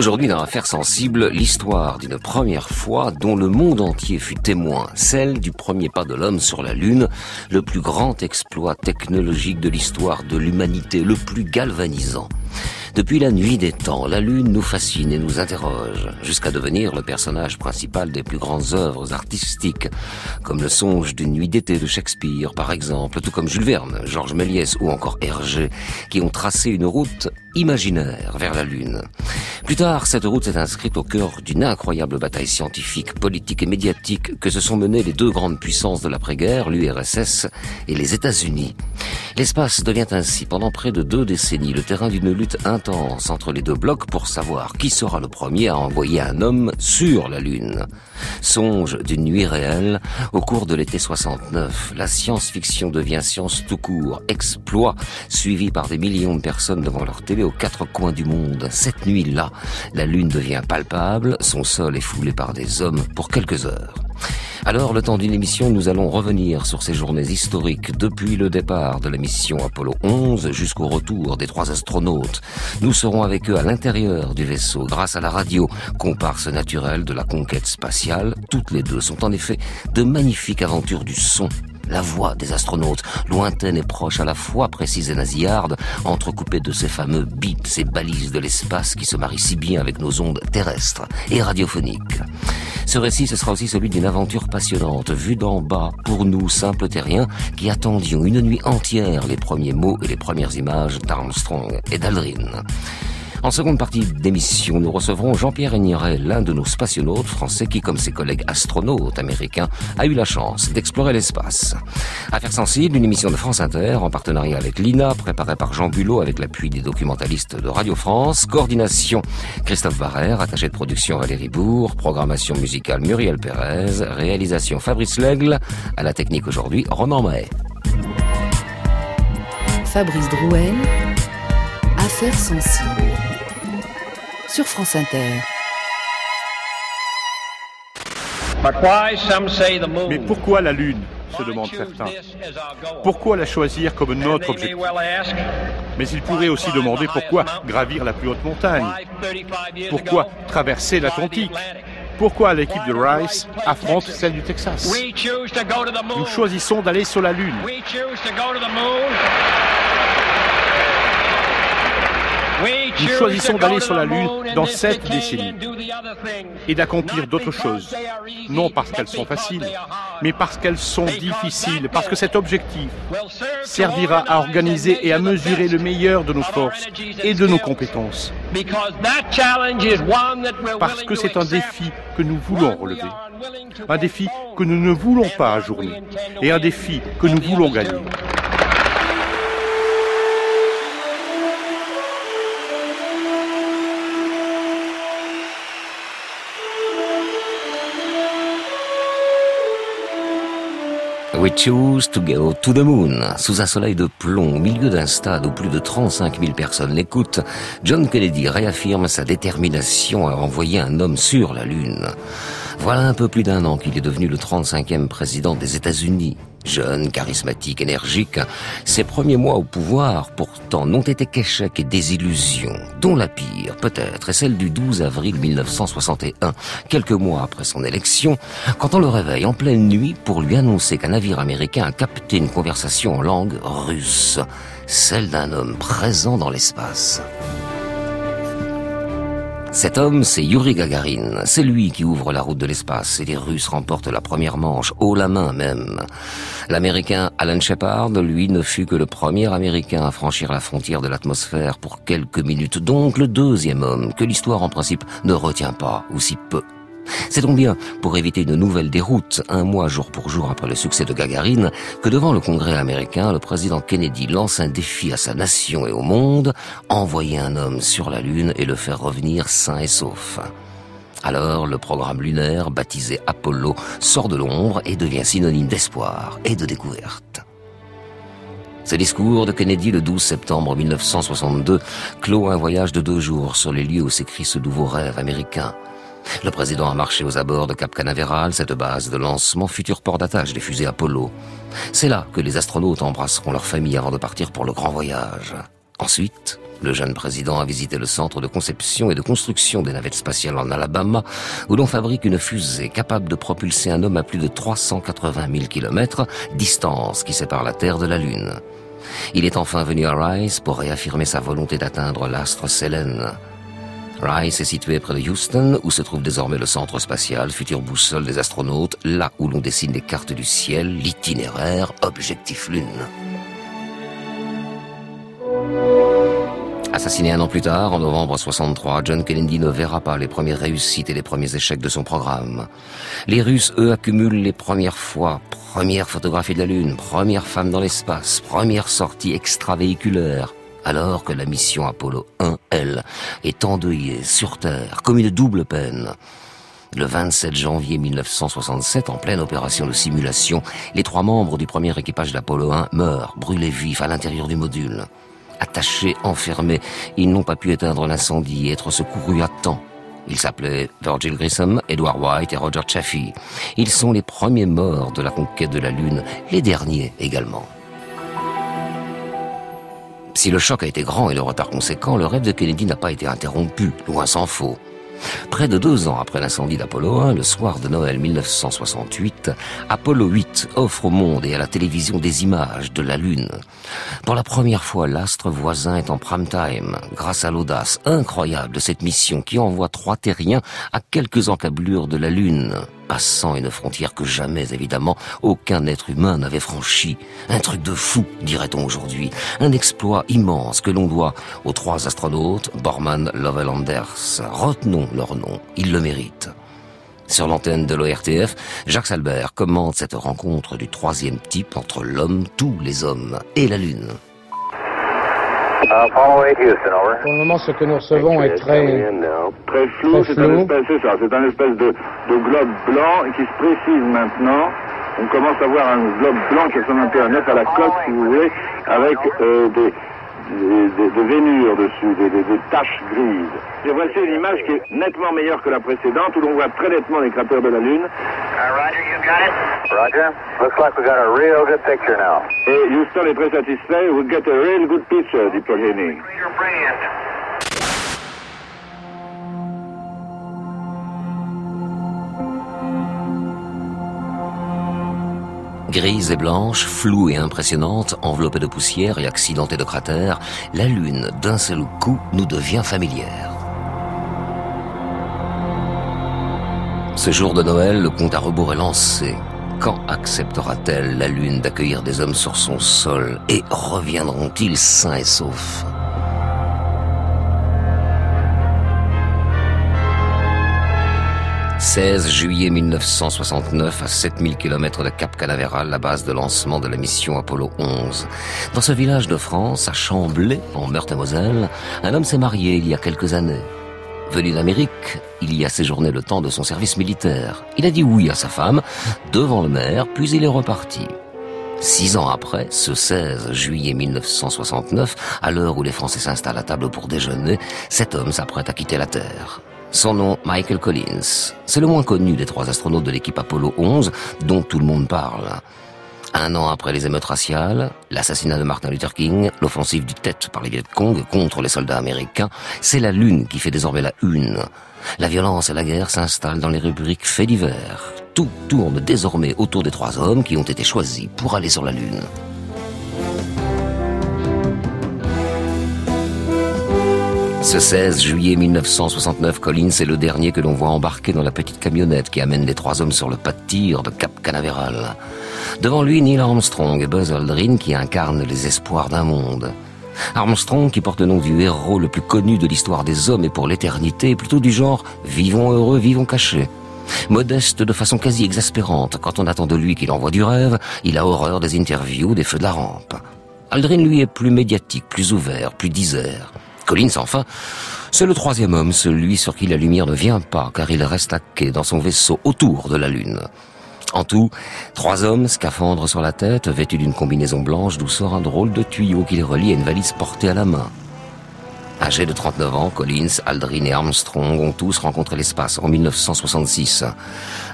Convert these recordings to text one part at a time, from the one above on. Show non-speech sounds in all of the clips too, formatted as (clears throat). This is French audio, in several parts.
Aujourd'hui, dans Affaires sensibles, l'histoire d'une première fois dont le monde entier fut témoin, celle du premier pas de l'homme sur la Lune, le plus grand exploit technologique de l'histoire de l'humanité, le plus galvanisant. Depuis la nuit des temps, la Lune nous fascine et nous interroge, jusqu'à devenir le personnage principal des plus grandes œuvres artistiques, comme le songe d'une nuit d'été de Shakespeare, par exemple, tout comme Jules Verne, Georges Méliès ou encore Hergé, qui ont tracé une route imaginaire vers la Lune. Plus tard, cette route s'est inscrite au cœur d'une incroyable bataille scientifique, politique et médiatique que se sont menées les deux grandes puissances de l'après-guerre, l'URSS et les États-Unis. L'espace devient ainsi, pendant près de deux décennies, le terrain d'une lutte intense entre les deux blocs pour savoir qui sera le premier à envoyer un homme sur la Lune. Songe d'une nuit réelle, au cours de l'été 69, la science-fiction devient science tout court, exploit, suivi par des millions de personnes devant leur télé aux quatre coins du monde. Cette nuit-là, la Lune devient palpable, son sol est foulé par des hommes pour quelques heures. Alors, le temps d'une émission, nous allons revenir sur ces journées historiques depuis le départ de la mission Apollo 11 jusqu'au retour des trois astronautes. Nous serons avec eux à l'intérieur du vaisseau grâce à la radio, comparse naturelle de la conquête spatiale. Toutes les deux sont en effet de magnifiques aventures du son la voix des astronautes, lointaine et proche à la fois, précise et nasillarde, entrecoupée de ces fameux bits, ces balises de l'espace qui se marient si bien avec nos ondes terrestres et radiophoniques. Ce récit, ce sera aussi celui d'une aventure passionnante, vue d'en bas, pour nous, simples terriens, qui attendions une nuit entière les premiers mots et les premières images d'Armstrong et d'Aldrin. En seconde partie d'émission, nous recevrons Jean-Pierre Ignoret, l'un de nos spationautes français qui, comme ses collègues astronautes américains, a eu la chance d'explorer l'espace. Affaires sensibles, une émission de France Inter en partenariat avec l'INA, préparée par Jean Bulot avec l'appui des documentalistes de Radio France, coordination Christophe Barrère, attaché de production Valérie Bourg, programmation musicale Muriel Pérez, réalisation Fabrice Lègle, à la technique aujourd'hui Ronan Mahé. Fabrice Drouel, Affaires sensibles sur France Inter. Mais pourquoi la Lune? se demandent certains. Pourquoi la choisir comme notre objectif? Mais il pourrait aussi demander pourquoi gravir la plus haute montagne? Pourquoi traverser l'Atlantique? Pourquoi l'équipe de Rice affronte celle du Texas? Nous choisissons d'aller sur la Lune. Nous choisissons d'aller sur la Lune dans cette décennie et d'accomplir d'autres choses. Non parce qu'elles sont faciles, mais parce qu'elles sont difficiles, parce que cet objectif servira à organiser et à mesurer le meilleur de nos forces et de nos compétences. Parce que c'est un défi que nous voulons relever. Un défi que nous ne voulons pas ajourner. Et un défi que nous voulons gagner. We choose to go to the moon. Sous un soleil de plomb, au milieu d'un stade où plus de 35 000 personnes l'écoutent, John Kennedy réaffirme sa détermination à envoyer un homme sur la Lune. Voilà un peu plus d'un an qu'il est devenu le 35e président des États-Unis. Jeune, charismatique, énergique, ses premiers mois au pouvoir, pourtant, n'ont été qu'échecs et désillusions, dont la pire, peut-être, est celle du 12 avril 1961, quelques mois après son élection, quand on le réveille en pleine nuit pour lui annoncer qu'un navire américain a capté une conversation en langue russe, celle d'un homme présent dans l'espace. Cet homme, c'est Yuri Gagarin. C'est lui qui ouvre la route de l'espace et les Russes remportent la première manche, haut la main même. L'Américain Alan Shepard, lui, ne fut que le premier Américain à franchir la frontière de l'atmosphère pour quelques minutes, donc le deuxième homme que l'histoire en principe ne retient pas, ou si peu. C'est donc bien pour éviter une nouvelle déroute, un mois jour pour jour après le succès de Gagarine, que devant le Congrès américain, le président Kennedy lance un défi à sa nation et au monde, envoyer un homme sur la Lune et le faire revenir sain et sauf. Alors, le programme lunaire, baptisé Apollo, sort de l'ombre et devient synonyme d'espoir et de découverte. Ce discours de Kennedy le 12 septembre 1962 clôt un voyage de deux jours sur les lieux où s'écrit ce nouveau rêve américain. Le président a marché aux abords de Cap Canaveral, cette base de lancement, futur port d'attache des fusées Apollo. C'est là que les astronautes embrasseront leur famille avant de partir pour le grand voyage. Ensuite, le jeune président a visité le centre de conception et de construction des navettes spatiales en Alabama, où l'on fabrique une fusée capable de propulser un homme à plus de 380 000 km, distance qui sépare la Terre de la Lune. Il est enfin venu à Rice pour réaffirmer sa volonté d'atteindre l'astre Selene. Rice est situé près de Houston, où se trouve désormais le centre spatial, future boussole des astronautes, là où l'on dessine les cartes du ciel, l'itinéraire, objectif Lune. Assassiné un an plus tard, en novembre 63, John Kennedy ne verra pas les premières réussites et les premiers échecs de son programme. Les Russes, eux, accumulent les premières fois, première photographie de la Lune, première femme dans l'espace, première sortie extravéhiculaire, alors que la mission Apollo 1, elle, est endeuillée sur Terre comme une double peine. Le 27 janvier 1967, en pleine opération de simulation, les trois membres du premier équipage d'Apollo 1 meurent, brûlés vifs à l'intérieur du module. Attachés, enfermés, ils n'ont pas pu éteindre l'incendie et être secourus à temps. Ils s'appelaient Virgil Grissom, Edward White et Roger Chaffee. Ils sont les premiers morts de la conquête de la Lune, les derniers également. Si le choc a été grand et le retard conséquent, le rêve de Kennedy n'a pas été interrompu, loin s'en faut. Près de deux ans après l'incendie d'Apollo 1, le soir de Noël 1968, Apollo 8 offre au monde et à la télévision des images de la Lune. Pour la première fois, l'astre voisin est en prime time, grâce à l'audace incroyable de cette mission qui envoie trois terriens à quelques encablures de la Lune passant une frontière que jamais, évidemment, aucun être humain n'avait franchie. Un truc de fou, dirait-on aujourd'hui. Un exploit immense que l'on doit aux trois astronautes, Borman, Lovell Anders. Retenons leur nom, ils le méritent. Sur l'antenne de l'ORTF, Jacques Salbert commente cette rencontre du troisième type entre l'homme, tous les hommes, et la Lune. Pour le moment, ce que nous recevons est très, très flou. C'est un espèce, c'est ça, c'est un espèce de, de, globe blanc qui se précise maintenant. On commence à voir un globe blanc qui ressemble un peu à la coque, si vous voulez, avec euh, des, des, des, vénures dessus, des, des, taches grises. Et voici une image qui est nettement meilleure que la précédente, où l'on voit très nettement les cratères de la Lune. Got got. Et Houston est très satisfait. We get a real good picture, dit Paul Henning. Grise et blanche, floue et impressionnante, enveloppée de poussière et accidentée de cratères, la Lune, d'un seul coup, nous devient familière. Ce jour de Noël, le compte à rebours est lancé. Quand acceptera-t-elle la Lune d'accueillir des hommes sur son sol et reviendront-ils sains et saufs? 16 juillet 1969, à 7000 km de Cap Canaveral, la base de lancement de la mission Apollo 11. Dans ce village de France, à Chamblay, en Meurthe-et-Moselle, un homme s'est marié il y a quelques années. Venu d'Amérique, il y a séjourné le temps de son service militaire. Il a dit oui à sa femme, devant le maire, puis il est reparti. Six ans après, ce 16 juillet 1969, à l'heure où les Français s'installent à table pour déjeuner, cet homme s'apprête à quitter la Terre. Son nom, Michael Collins. C'est le moins connu des trois astronautes de l'équipe Apollo 11, dont tout le monde parle. Un an après les émeutes raciales, l'assassinat de Martin Luther King, l'offensive du tête par les Viet Cong contre les soldats américains, c'est la Lune qui fait désormais la une. La violence et la guerre s'installent dans les rubriques faits divers. Tout tourne désormais autour des trois hommes qui ont été choisis pour aller sur la Lune. Ce 16 juillet 1969, Collins est le dernier que l'on voit embarquer dans la petite camionnette qui amène les trois hommes sur le pas de tir de Cap Canaveral. Devant lui, Neil Armstrong et Buzz Aldrin qui incarnent les espoirs d'un monde. Armstrong, qui porte le nom du héros le plus connu de l'histoire des hommes et pour l'éternité, est plutôt du genre vivons heureux, vivons cachés. Modeste de façon quasi exaspérante, quand on attend de lui qu'il envoie du rêve, il a horreur des interviews, des feux de la rampe. Aldrin, lui, est plus médiatique, plus ouvert, plus disert. Collins, enfin, c'est le troisième homme, celui sur qui la lumière ne vient pas, car il reste à quai dans son vaisseau autour de la Lune. En tout, trois hommes, scaphandres sur la tête, vêtus d'une combinaison blanche d'où sort un drôle de tuyau qui les relie à une valise portée à la main. Âgés de 39 ans, Collins, Aldrin et Armstrong ont tous rencontré l'espace en 1966.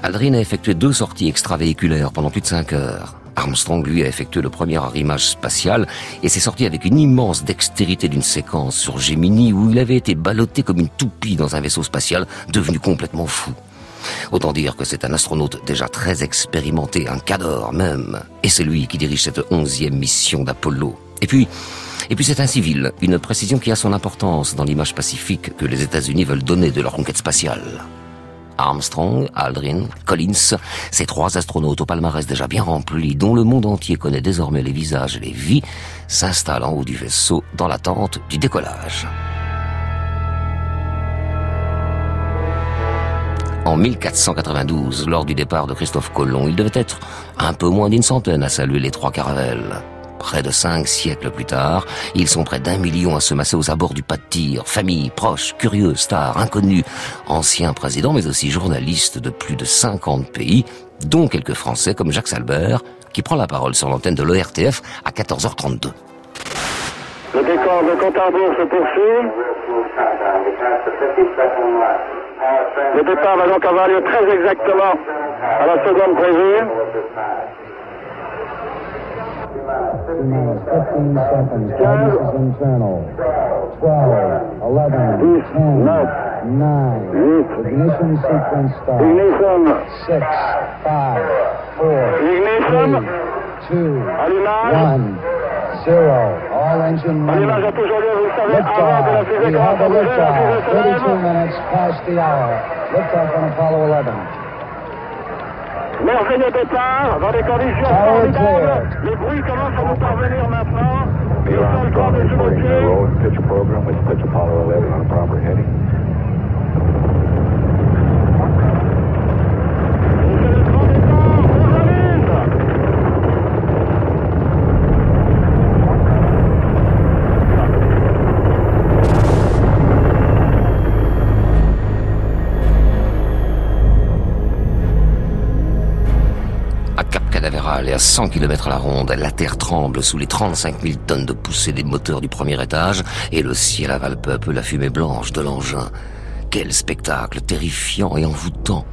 Aldrin a effectué deux sorties extravéhiculaires pendant plus de cinq heures. Armstrong, lui, a effectué le premier arrimage spatial et s'est sorti avec une immense dextérité d'une séquence sur Gemini où il avait été ballotté comme une toupie dans un vaisseau spatial devenu complètement fou. Autant dire que c'est un astronaute déjà très expérimenté, un cador même. Et c'est lui qui dirige cette onzième mission d'Apollo. Et puis, et puis c'est un civil, une précision qui a son importance dans l'image pacifique que les États-Unis veulent donner de leur conquête spatiale. Armstrong, Aldrin, Collins, ces trois astronautes au palmarès déjà bien rempli, dont le monde entier connaît désormais les visages et les vies, s'installent en haut du vaisseau dans l'attente du décollage. En 1492, lors du départ de Christophe Colomb, il devait être un peu moins d'une centaine à saluer les trois caravelles. Près de cinq siècles plus tard, ils sont près d'un million à se masser aux abords du pas de tir, familles, proches, curieux, stars, inconnus, anciens présidents, mais aussi journalistes de plus de 50 pays, dont quelques Français comme Jacques Salbert, qui prend la parole sur l'antenne de l'ORTF à 14h32. Le décor de compte se poursuit. Le départ va donc avoir lieu très exactement à la seconde prévue. 15 seconds. This is internal. 12, 11, 10, 9. Ignition sequence start. Ignition. 6, 5, 4, Ignition. 2, 1, 0. All engine running. Liftoff. We have a liftoff. 32 minutes past the hour. Liftoff on Apollo 11. Merveilleux départ dans des conditions formidables. Les bruits commencent à nous parvenir maintenant. Neil Armstrong reporting the roll and pitch program with pitch Apollo 11 on proper heading. À 100 km à la ronde, la terre tremble sous les 35 000 tonnes de poussée des moteurs du premier étage et le ciel avale peu la fumée blanche de l'engin. Quel spectacle terrifiant et envoûtant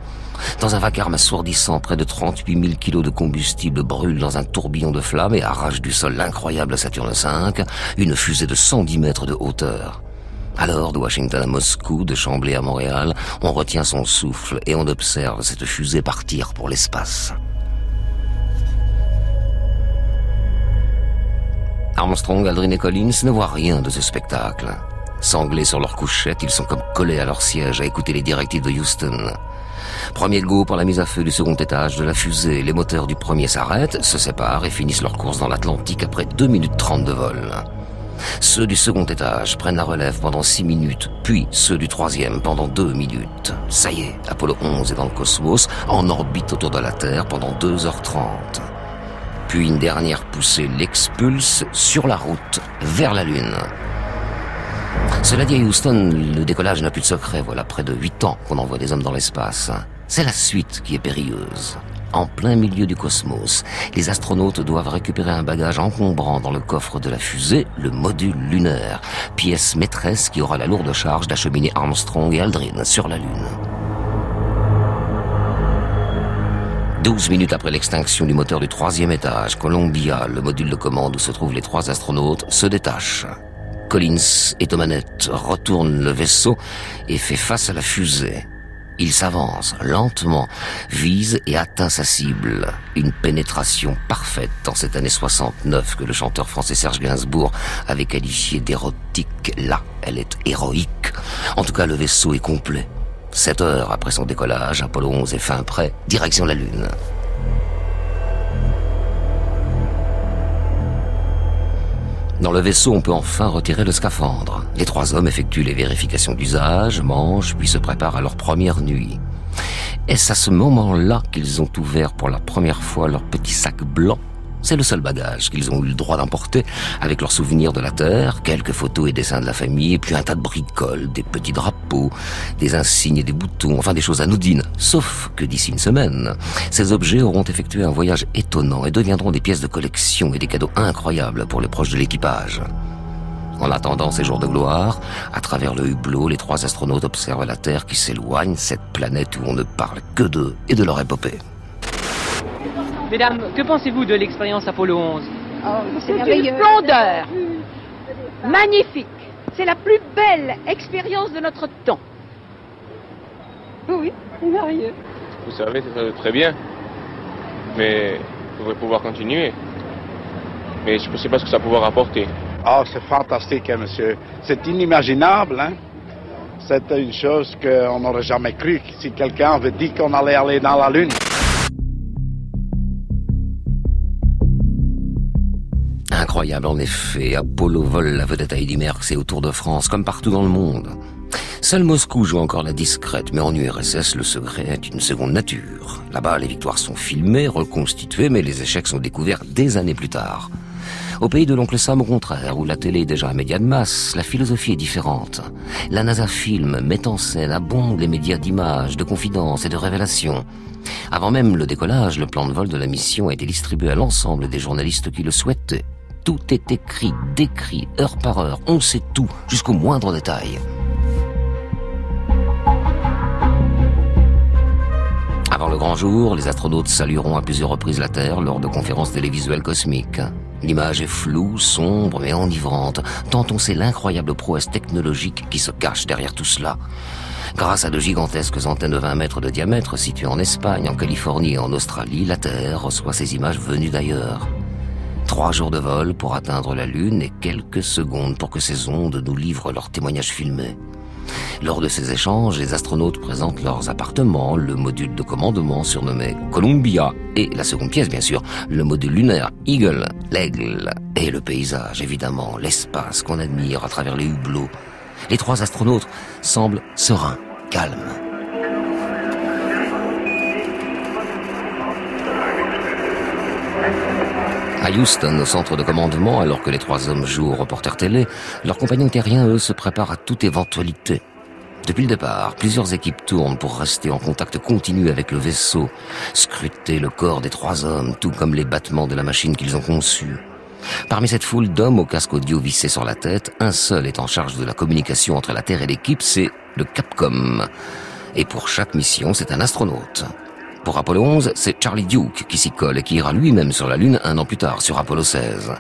dans un vacarme assourdissant, près de 38 000 kilos de combustible brûlent dans un tourbillon de flammes et arrachent du sol l'incroyable Saturne V, une fusée de 110 mètres de hauteur. Alors, de Washington à Moscou, de Chambly à Montréal, on retient son souffle et on observe cette fusée partir pour l'espace. Armstrong, Aldrin et Collins ne voient rien de ce spectacle. Sanglés sur leur couchette, ils sont comme collés à leur siège à écouter les directives de Houston. Premier go pour la mise à feu du second étage de la fusée. Les moteurs du premier s'arrêtent, se séparent et finissent leur course dans l'Atlantique après 2 minutes 30 de vol. Ceux du second étage prennent la relève pendant 6 minutes, puis ceux du troisième pendant 2 minutes. Ça y est, Apollo 11 est dans le cosmos, en orbite autour de la Terre pendant 2h30 puis une dernière poussée l'expulse sur la route vers la Lune. Cela dit à Houston, le décollage n'a plus de secret. Voilà près de huit ans qu'on envoie des hommes dans l'espace. C'est la suite qui est périlleuse. En plein milieu du cosmos, les astronautes doivent récupérer un bagage encombrant dans le coffre de la fusée, le module lunaire, pièce maîtresse qui aura la lourde charge d'acheminer Armstrong et Aldrin sur la Lune. Douze minutes après l'extinction du moteur du troisième étage, Columbia, le module de commande où se trouvent les trois astronautes, se détache. Collins est aux manettes, retourne le vaisseau et fait face à la fusée. Il s'avance lentement, vise et atteint sa cible. Une pénétration parfaite dans cette année 69 que le chanteur français Serge Gainsbourg avait qualifié d'érotique. Là, elle est héroïque. En tout cas, le vaisseau est complet. Sept heures après son décollage, Apollo 11 est fin prêt, direction la Lune. Dans le vaisseau, on peut enfin retirer le scaphandre. Les trois hommes effectuent les vérifications d'usage, mangent, puis se préparent à leur première nuit. Est-ce à ce moment-là qu'ils ont ouvert pour la première fois leur petit sac blanc? C'est le seul bagage qu'ils ont eu le droit d'emporter, avec leurs souvenirs de la Terre, quelques photos et dessins de la famille, puis un tas de bricoles, des petits drapeaux, des insignes et des boutons, enfin des choses anodines. Sauf que d'ici une semaine, ces objets auront effectué un voyage étonnant et deviendront des pièces de collection et des cadeaux incroyables pour les proches de l'équipage. En attendant ces jours de gloire, à travers le hublot, les trois astronautes observent la Terre qui s'éloigne, cette planète où on ne parle que d'eux et de leur épopée. Mesdames, que pensez-vous de l'expérience Apollo 11 C'est une splendeur Magnifique C'est la plus belle expérience de notre temps. Oui, c'est merveilleux. Vous savez, très bien. Mais il faudrait pouvoir continuer. Mais je ne sais pas ce que ça va pouvoir apporter. Ah, c'est fantastique, hein, monsieur. C'est inimaginable, hein. C'est une chose qu'on n'aurait jamais cru si quelqu'un avait dit qu'on allait aller dans la Lune. Incroyable en effet, Apollo vole la vedette à Eddy Merckx et au Tour de France, comme partout dans le monde. Seul Moscou joue encore la discrète, mais en URSS, le secret est une seconde nature. Là-bas, les victoires sont filmées, reconstituées, mais les échecs sont découverts des années plus tard. Au pays de l'oncle Sam, au contraire, où la télé est déjà un média de masse, la philosophie est différente. La NASA filme, met en scène, abonde les médias d'images, de confidences et de révélations. Avant même le décollage, le plan de vol de la mission a été distribué à l'ensemble des journalistes qui le souhaitaient. Tout est écrit, décrit, heure par heure. On sait tout, jusqu'au moindre détail. Avant le grand jour, les astronautes salueront à plusieurs reprises la Terre lors de conférences télévisuelles cosmiques. L'image est floue, sombre mais enivrante, tant on sait l'incroyable prouesse technologique qui se cache derrière tout cela. Grâce à de gigantesques antennes de 20 mètres de diamètre situées en Espagne, en Californie et en Australie, la Terre reçoit ces images venues d'ailleurs. Trois jours de vol pour atteindre la Lune et quelques secondes pour que ces ondes nous livrent leurs témoignages filmés. Lors de ces échanges, les astronautes présentent leurs appartements, le module de commandement surnommé Columbia et la seconde pièce bien sûr, le module lunaire Eagle, l'aigle et le paysage évidemment, l'espace qu'on admire à travers les hublots. Les trois astronautes semblent sereins, calmes. À Houston, au centre de commandement, alors que les trois hommes jouent au reporter télé, leurs compagnons terriens, eux, se préparent à toute éventualité. Depuis le départ, plusieurs équipes tournent pour rester en contact continu avec le vaisseau, scruter le corps des trois hommes, tout comme les battements de la machine qu'ils ont conçue. Parmi cette foule d'hommes au casque audio vissé sur la tête, un seul est en charge de la communication entre la Terre et l'équipe, c'est le Capcom. Et pour chaque mission, c'est un astronaute. Pour Apollo 11, c'est Charlie Duke qui s'y colle et qui ira lui-même sur la Lune un an plus tard, sur Apollo 16.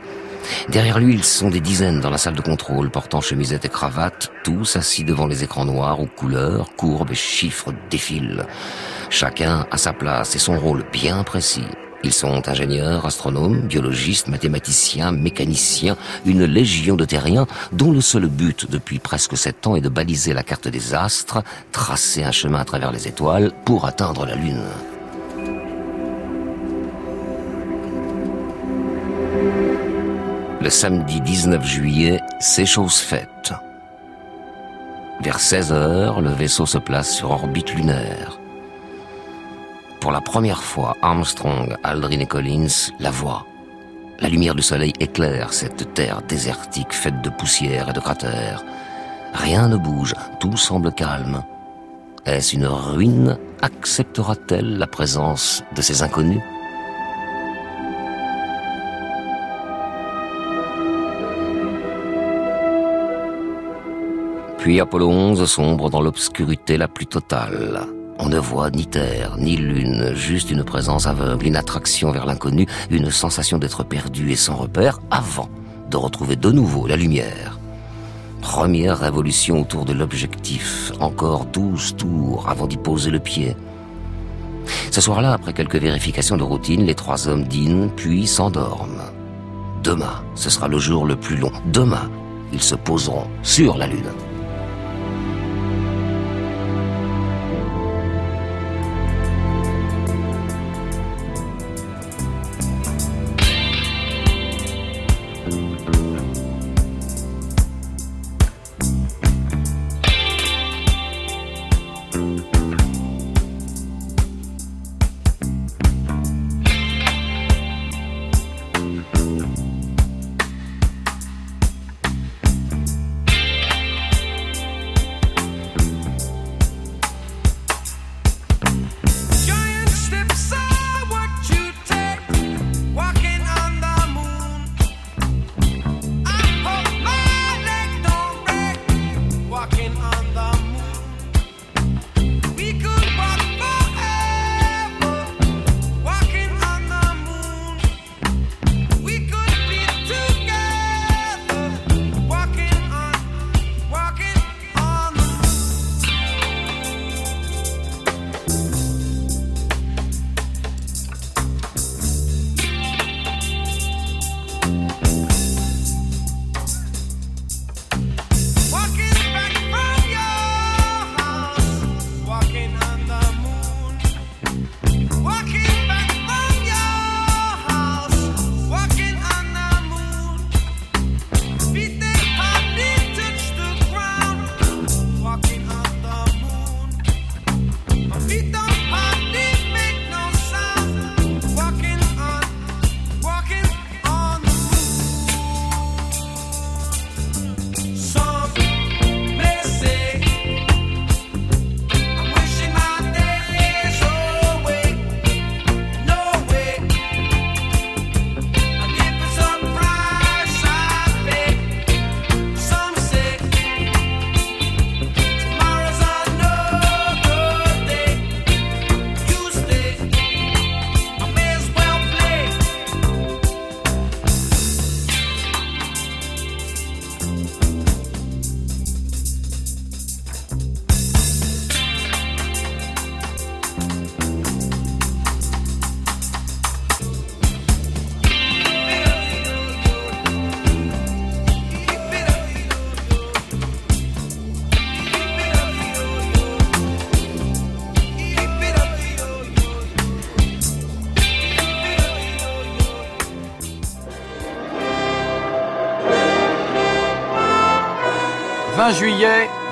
Derrière lui, ils sont des dizaines dans la salle de contrôle, portant chemisette et cravate, tous assis devant les écrans noirs aux couleurs, courbes et chiffres défilent. Chacun a sa place et son rôle bien précis. Ils sont ingénieurs, astronomes, biologistes, mathématiciens, mécaniciens, une légion de terriens dont le seul but depuis presque sept ans est de baliser la carte des astres, tracer un chemin à travers les étoiles pour atteindre la Lune. Le samedi 19 juillet, c'est chose faite. Vers 16 heures, le vaisseau se place sur orbite lunaire. Pour la première fois, Armstrong, Aldrin et Collins la voient. La lumière du soleil éclaire cette terre désertique faite de poussière et de cratères. Rien ne bouge, tout semble calme. Est-ce une ruine? Acceptera-t-elle la présence de ces inconnus? Puis Apollo 11 sombre dans l'obscurité la plus totale. On ne voit ni terre, ni lune, juste une présence aveugle, une attraction vers l'inconnu, une sensation d'être perdu et sans repère avant de retrouver de nouveau la lumière. Première révolution autour de l'objectif, encore douze tours avant d'y poser le pied. Ce soir-là, après quelques vérifications de routine, les trois hommes dînent puis s'endorment. Demain, ce sera le jour le plus long. Demain, ils se poseront sur la Lune.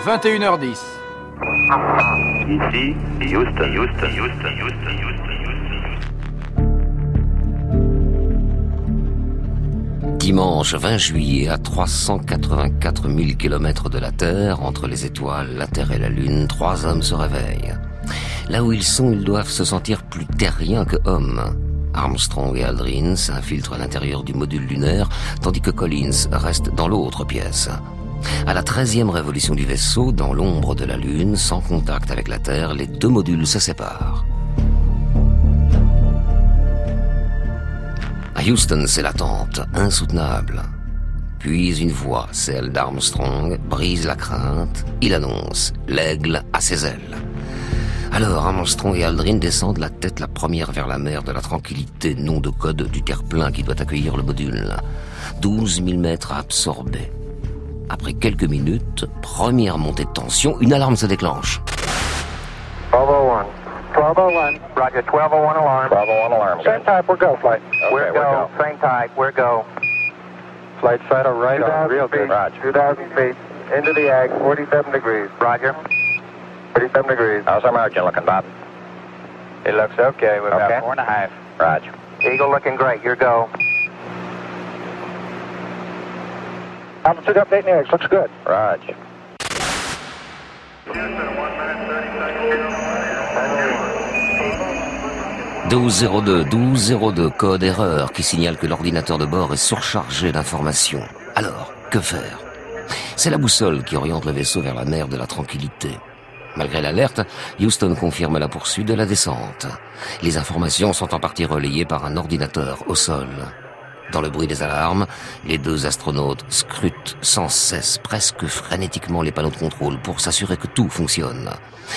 21h10. Ici, Houston, Houston, Houston, Houston, Houston. Dimanche 20 juillet, à 384 000 km de la Terre, entre les étoiles, la Terre et la Lune, trois hommes se réveillent. Là où ils sont, ils doivent se sentir plus terriens que hommes. Armstrong et Aldrin s'infiltrent à l'intérieur du module lunaire, tandis que Collins reste dans l'autre pièce. À la treizième révolution du vaisseau, dans l'ombre de la Lune, sans contact avec la Terre, les deux modules se séparent. À Houston, c'est l'attente, insoutenable. Puis une voix, celle d'Armstrong, brise la crainte. Il annonce L'aigle à ses ailes. Alors Armstrong et Aldrin descendent la tête la première vers la mer de la tranquillité, nom de code du terre-plein qui doit accueillir le module. 12 000 mètres absorbés. Après quelques minutes, première montée de tension, une alarme se déclenche. 1201. 1201. Roger, 1201 alarm. 1201 alarm. Same type, we're go, flight. Okay, we're go. go. Same type, we're go. Flight right on, real feet, good. Roger. 2,000 feet, into the ag, 47 degrees. Roger. 47 degrees. How's our margin looking, Bob? It looks okay. We're okay. about four and a half. Roger. Eagle looking great. Your go. Altitude update next. Looks good. Roger. « 1202, 1202, code erreur qui signale que l'ordinateur de bord est surchargé d'informations. Alors, que faire? C'est la boussole qui oriente le vaisseau vers la mer de la tranquillité. Malgré l'alerte, Houston confirme la poursuite de la descente. Les informations sont en partie relayées par un ordinateur au sol. Dans le bruit des alarmes, les deux astronautes scrutent sans cesse, presque frénétiquement, les panneaux de contrôle pour s'assurer que tout fonctionne.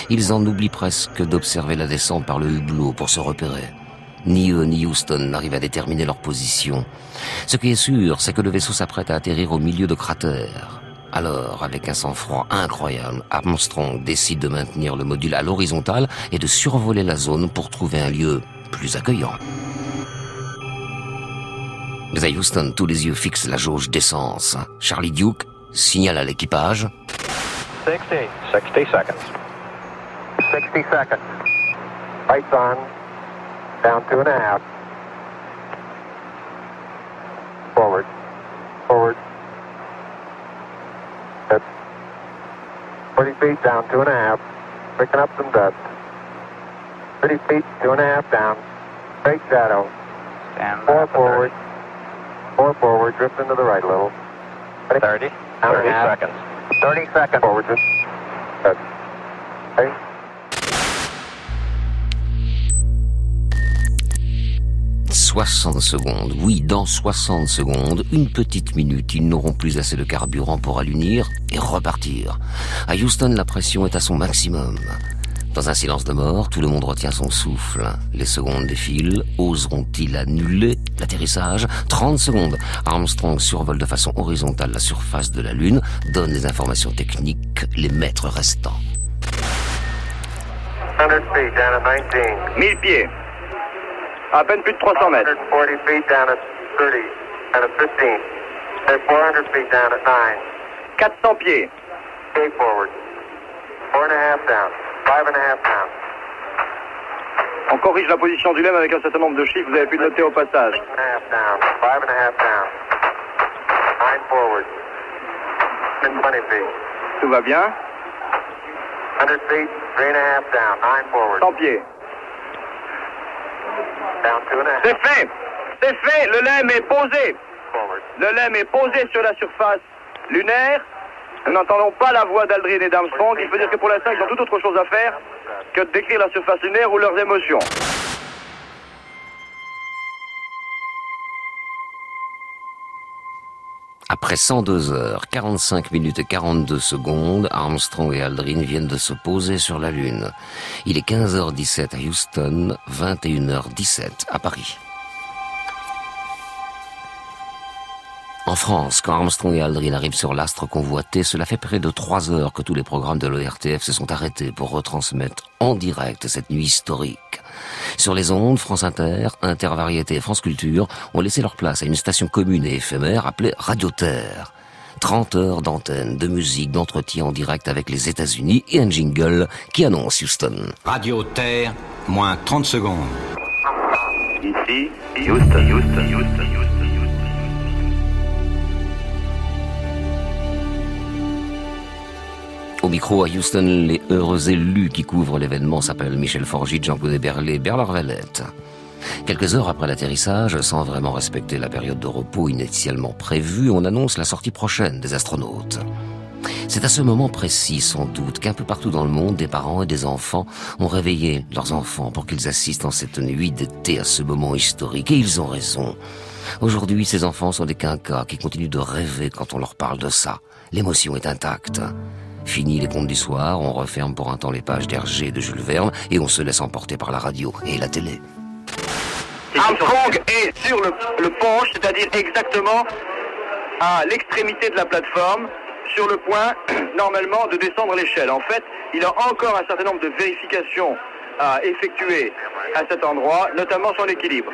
Ils en oublient presque d'observer la descente par le hublot pour se repérer. Ni eux ni Houston n'arrivent à déterminer leur position. Ce qui est sûr, c'est que le vaisseau s'apprête à atterrir au milieu de cratères. Alors, avec un sang-froid incroyable, Armstrong décide de maintenir le module à l'horizontale et de survoler la zone pour trouver un lieu plus accueillant. Mais à Houston, tous les yeux fixent la jauge d'essence. Charlie Duke signale à l'équipage. 60, 60 seconds. 60 seconds. Lights on. Down two and a half. Forward. Forward. Good. 40 feet down two and a half. Picking up some dust. 30 feet, two and a half down. Straight shadow. Stand Four forward. Four forward, drift into the right a little. 30. 30 seconds. 30 seconds. Forward, just. Good. Okay. 60 secondes. Oui, dans 60 secondes, une petite minute, ils n'auront plus assez de carburant pour allunir et repartir. À Houston, la pression est à son maximum. Dans un silence de mort, tout le monde retient son souffle. Les secondes défilent. Oseront-ils annuler l'atterrissage? 30 secondes. Armstrong survole de façon horizontale la surface de la Lune, donne les informations techniques, les mètres restants. 1000 pieds. À peine plus de 300 mètres. 400 pieds. On corrige la position du lemme avec un certain nombre de chiffres, vous avez pu noter au passage. Tout va bien. 100 pieds. C'est fait. C'est fait. Le lemme est posé. Le lemme est posé sur la surface lunaire. N'entendons pas la voix d'Aldrin et d'Armstrong. Il faut dire que pour l'instant, ils ont tout autre chose à faire que de décrire la surface lunaire ou leurs émotions. Après 102 heures, 45 minutes et 42 secondes, Armstrong et Aldrin viennent de se poser sur la Lune. Il est 15h17 à Houston, 21h17 à Paris. En France, quand Armstrong et Aldrin arrivent sur l'astre convoité, cela fait près de trois heures que tous les programmes de l'ORTF se sont arrêtés pour retransmettre en direct cette nuit historique. Sur les ondes, France Inter, Intervariété et France Culture ont laissé leur place à une station commune et éphémère appelée Radio Terre. 30 heures d'antenne, de musique, d'entretien en direct avec les États-Unis et un jingle qui annonce Houston. Radio Terre, moins 30 secondes. Ici, Houston, Houston, Houston, Houston. Au micro à Houston, les heureux élus qui couvrent l'événement s'appellent Michel Forgy, Jean-Claude Berlet, Bernard Valette. Quelques heures après l'atterrissage, sans vraiment respecter la période de repos initialement prévue, on annonce la sortie prochaine des astronautes. C'est à ce moment précis, sans doute, qu'un peu partout dans le monde, des parents et des enfants ont réveillé leurs enfants pour qu'ils assistent en cette nuit d'été à ce moment historique. Et ils ont raison. Aujourd'hui, ces enfants sont des quinquas qui continuent de rêver quand on leur parle de ça. L'émotion est intacte. Fini les contes du soir, on referme pour un temps les pages d'Hergé de Jules Verne et on se laisse emporter par la radio et la télé. Armstrong est sur le, le pont, c'est-à-dire exactement à l'extrémité de la plateforme, sur le point (clears throat) normalement de descendre l'échelle. En fait, il a encore un certain nombre de vérifications à effectuer à cet endroit, notamment son équilibre.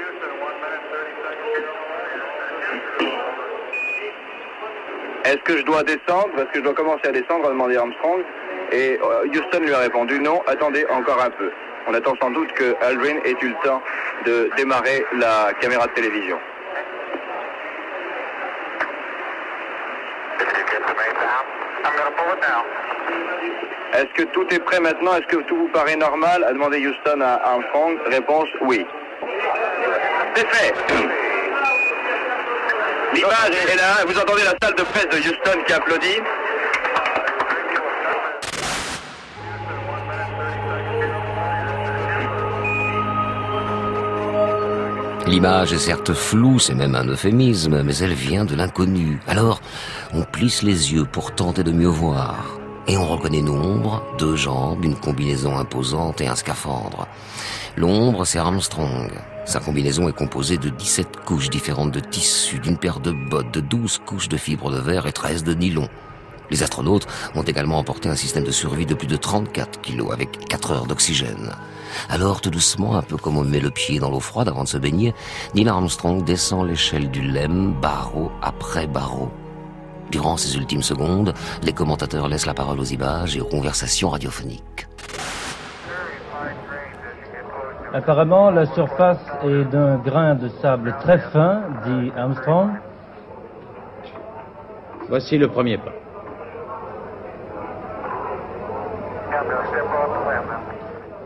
Est-ce que je dois descendre? Est-ce que je dois commencer à descendre a demandé Armstrong. Et euh, Houston lui a répondu non, attendez encore un peu. On attend sans doute que Aldrin ait eu le temps de démarrer la caméra de télévision. Est-ce que tout est prêt maintenant? Est-ce que tout vous paraît normal? A demandé Houston à Armstrong. Réponse oui. C'est fait. L'image est là, vous entendez la salle de presse de Houston qui applaudit. L'image est certes floue, c'est même un euphémisme, mais elle vient de l'inconnu. Alors, on plisse les yeux pour tenter de mieux voir. Et on reconnaît Nombre, deux jambes, une combinaison imposante et un scaphandre. L'ombre, c'est Armstrong. Sa combinaison est composée de 17 couches différentes de tissus, d'une paire de bottes, de 12 couches de fibres de verre et 13 de nylon. Les astronautes ont également emporté un système de survie de plus de 34 kilos avec 4 heures d'oxygène. Alors, tout doucement, un peu comme on met le pied dans l'eau froide avant de se baigner, Neil Armstrong descend l'échelle du LEM, barreau après barreau. Durant ces ultimes secondes, les commentateurs laissent la parole aux images et aux conversations radiophoniques. Apparemment, la surface est d'un grain de sable très fin, dit Armstrong. Voici le premier pas.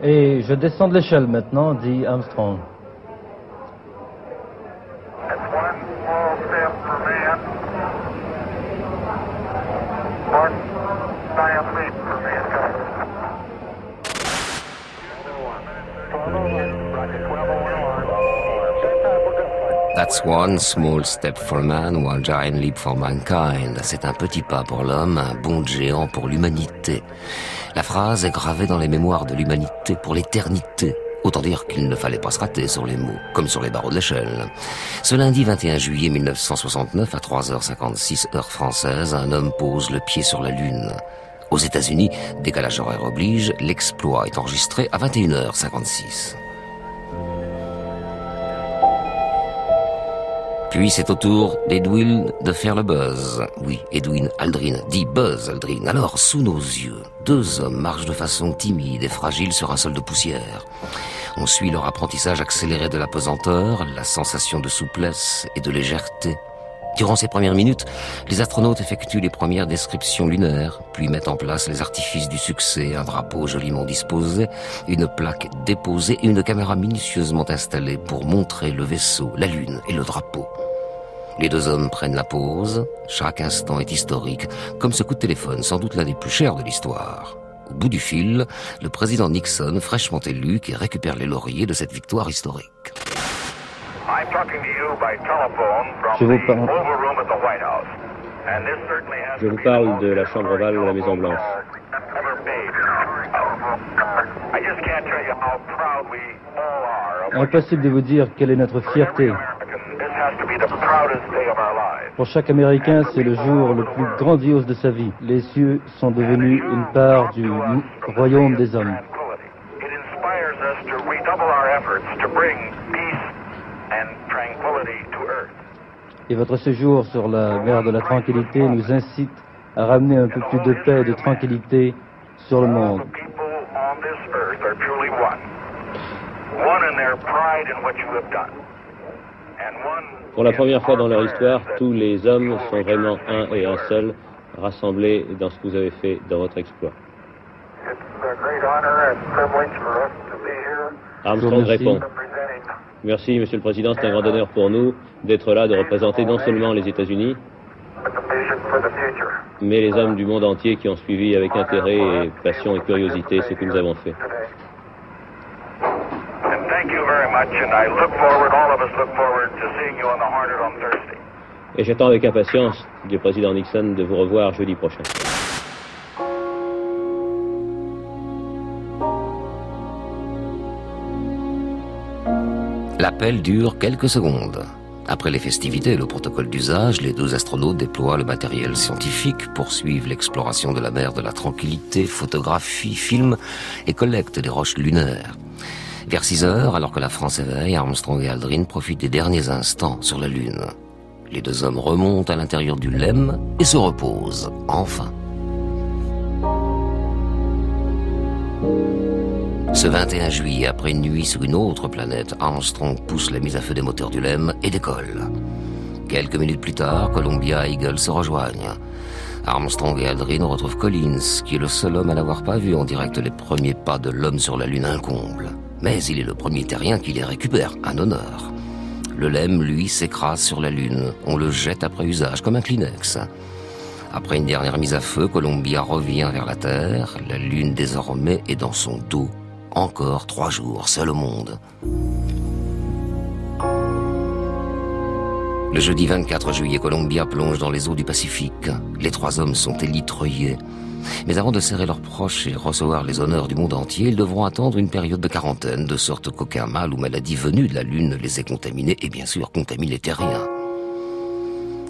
Et je descends de l'échelle maintenant, dit Armstrong. One small step for man, one giant leap for mankind. C'est un petit pas pour l'homme, un bond géant pour l'humanité. La phrase est gravée dans les mémoires de l'humanité pour l'éternité. Autant dire qu'il ne fallait pas se rater sur les mots, comme sur les barreaux de l'échelle. Ce lundi 21 juillet 1969, à 3h56 heure française, un homme pose le pied sur la Lune. Aux États-Unis, décalage horaire oblige, l'exploit est enregistré à 21h56. Puis c'est au tour d'Edwin de faire le buzz. Oui, Edwin Aldrin dit Buzz Aldrin. Alors, sous nos yeux, deux hommes marchent de façon timide et fragile sur un sol de poussière. On suit leur apprentissage accéléré de la pesanteur, la sensation de souplesse et de légèreté. Durant ces premières minutes, les astronautes effectuent les premières descriptions lunaires, puis mettent en place les artifices du succès, un drapeau joliment disposé, une plaque déposée et une caméra minutieusement installée pour montrer le vaisseau, la Lune et le drapeau. Les deux hommes prennent la pause, chaque instant est historique, comme ce coup de téléphone, sans doute l'un des plus chers de l'histoire. Au bout du fil, le président Nixon, fraîchement élu, qui récupère les lauriers de cette victoire historique. Je vous parle, je vous parle de la chambre ovale de la Maison Blanche. Impossible de vous dire quelle est notre fierté. Pour chaque Américain, c'est le jour le plus grandiose de sa vie. Les cieux sont devenus une part du royaume des hommes. Et votre séjour sur la mer de la tranquillité nous incite à ramener un peu plus de paix et de tranquillité sur le monde. Pour la première fois dans leur histoire, tous les hommes sont vraiment un et un seul, rassemblés dans ce que vous avez fait dans votre exploit. Armstrong répond. Merci, Monsieur le Président, c'est un grand honneur pour nous d'être là, de représenter non seulement les États-Unis, mais les hommes du monde entier qui ont suivi avec intérêt et passion et curiosité ce que nous avons fait. Et j'attends avec impatience du président Nixon de vous revoir jeudi prochain. L'appel dure quelques secondes. Après les festivités et le protocole d'usage, les deux astronautes déploient le matériel scientifique, poursuivent l'exploration de la mer de la tranquillité, photographient, filment et collectent des roches lunaires. Vers 6 heures, alors que la France éveille, Armstrong et Aldrin profitent des derniers instants sur la Lune. Les deux hommes remontent à l'intérieur du LEM et se reposent, enfin. Ce 21 juillet, après une nuit sur une autre planète, Armstrong pousse la mise à feu des moteurs du LEM et décolle. Quelques minutes plus tard, Columbia et Eagle se rejoignent. Armstrong et Aldrin retrouvent Collins, qui est le seul homme à n'avoir pas vu en direct les premiers pas de l'homme sur la Lune incomble. Mais il est le premier terrien qui les récupère, un honneur. Le LEM, lui, s'écrase sur la Lune. On le jette après usage, comme un Kleenex. Après une dernière mise à feu, Columbia revient vers la Terre. La Lune, désormais, est dans son dos encore trois jours, seul au monde. Le jeudi 24 juillet, Columbia plonge dans les eaux du Pacifique. Les trois hommes sont élitreillés. Mais avant de serrer leurs proches et recevoir les honneurs du monde entier, ils devront attendre une période de quarantaine, de sorte qu'aucun mal ou maladie venue de la Lune ne les ait contaminés et bien sûr contamine les terriens.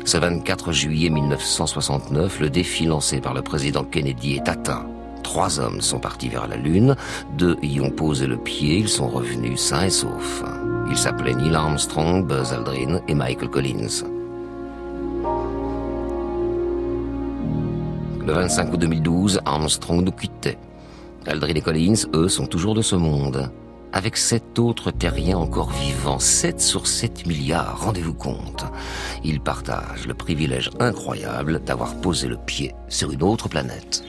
Ce 24 juillet 1969, le défi lancé par le président Kennedy est atteint. Trois hommes sont partis vers la Lune, deux y ont posé le pied, ils sont revenus sains et saufs. Ils s'appelaient Neil Armstrong, Buzz Aldrin et Michael Collins. Le 25 août 2012, Armstrong nous quittait. Aldrin et Collins, eux, sont toujours de ce monde. Avec sept autres terriens encore vivants, 7 sur 7 milliards, rendez-vous compte. Ils partagent le privilège incroyable d'avoir posé le pied sur une autre planète.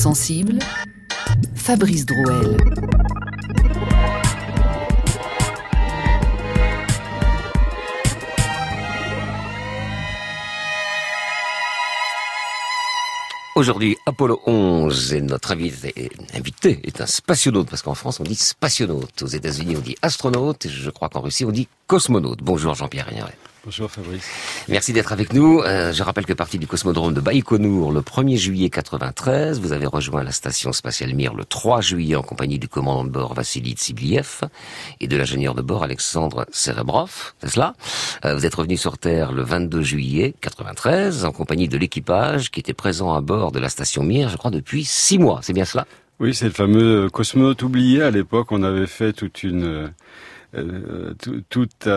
Sensibles, Fabrice Drouel. Aujourd'hui, Apollo 11 et notre invité, invité est un spationaute, parce qu'en France on dit spationaute, aux États-Unis on dit astronaute, et je crois qu'en Russie on dit cosmonaute. Bonjour Jean-Pierre Rigneret. Bonjour Fabrice. Merci d'être avec nous. Euh, je rappelle que parti du cosmodrome de Baïkonour le 1er juillet 93, vous avez rejoint la station spatiale Mir le 3 juillet en compagnie du commandant de bord Vassili Tsibliev et de l'ingénieur de bord Alexandre Serebrov, c'est cela euh, Vous êtes revenu sur Terre le 22 juillet 93 en compagnie de l'équipage qui était présent à bord de la station Mir, je crois, depuis six mois. C'est bien cela? Oui, c'est le fameux cosmonaute oublié. À l'époque, on avait fait toute une euh, toute